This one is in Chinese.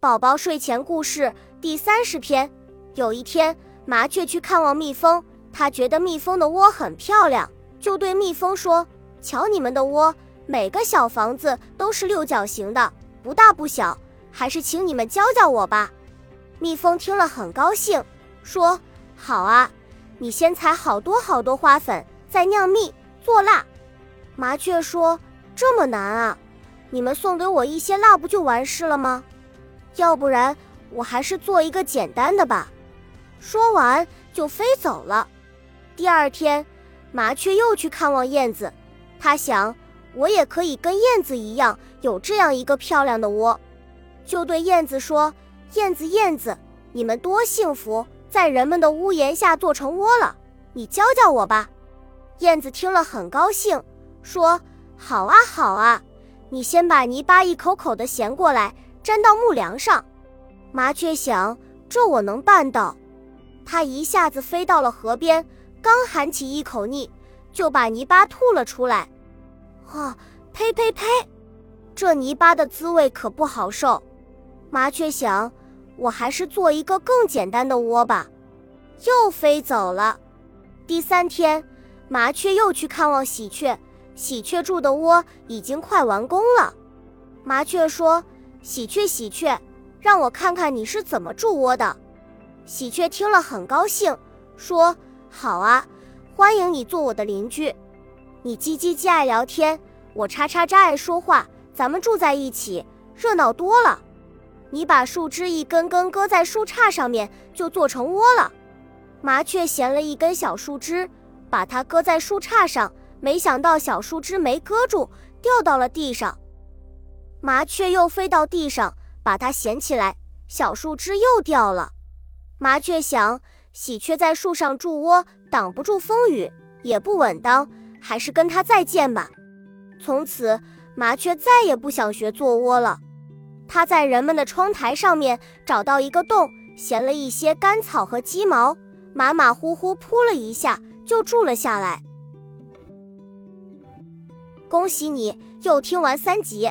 宝宝睡前故事第三十篇。有一天，麻雀去看望蜜蜂，它觉得蜜蜂的窝很漂亮，就对蜜蜂说：“瞧你们的窝，每个小房子都是六角形的，不大不小，还是请你们教教我吧。”蜜蜂听了很高兴，说：“好啊，你先采好多好多花粉，再酿蜜做蜡。”麻雀说：“这么难啊？你们送给我一些蜡不就完事了吗？”要不然我还是做一个简单的吧。说完就飞走了。第二天，麻雀又去看望燕子，它想，我也可以跟燕子一样有这样一个漂亮的窝，就对燕子说：“燕子，燕子，你们多幸福，在人们的屋檐下做成窝了。你教教我吧。”燕子听了很高兴，说：“好啊，好啊，你先把泥巴一口口的衔过来。”粘到木梁上，麻雀想：这我能办到。它一下子飞到了河边，刚含起一口腻，就把泥巴吐了出来。啊，呸呸呸！这泥巴的滋味可不好受。麻雀想：我还是做一个更简单的窝吧。又飞走了。第三天，麻雀又去看望喜鹊，喜鹊住的窝已经快完工了。麻雀说。喜鹊，喜鹊，让我看看你是怎么筑窝的。喜鹊听了很高兴，说：“好啊，欢迎你做我的邻居。你叽叽叽爱聊天，我叉叉喳爱说话，咱们住在一起，热闹多了。你把树枝一根根搁在树杈上面，就做成窝了。”麻雀衔了一根小树枝，把它搁在树杈上，没想到小树枝没搁住，掉到了地上。麻雀又飞到地上，把它衔起来，小树枝又掉了。麻雀想，喜鹊在树上筑窝，挡不住风雨，也不稳当，还是跟它再见吧。从此，麻雀再也不想学做窝了。它在人们的窗台上面找到一个洞，衔了一些干草和鸡毛，马马虎虎铺了一下，就住了下来。恭喜你，又听完三集。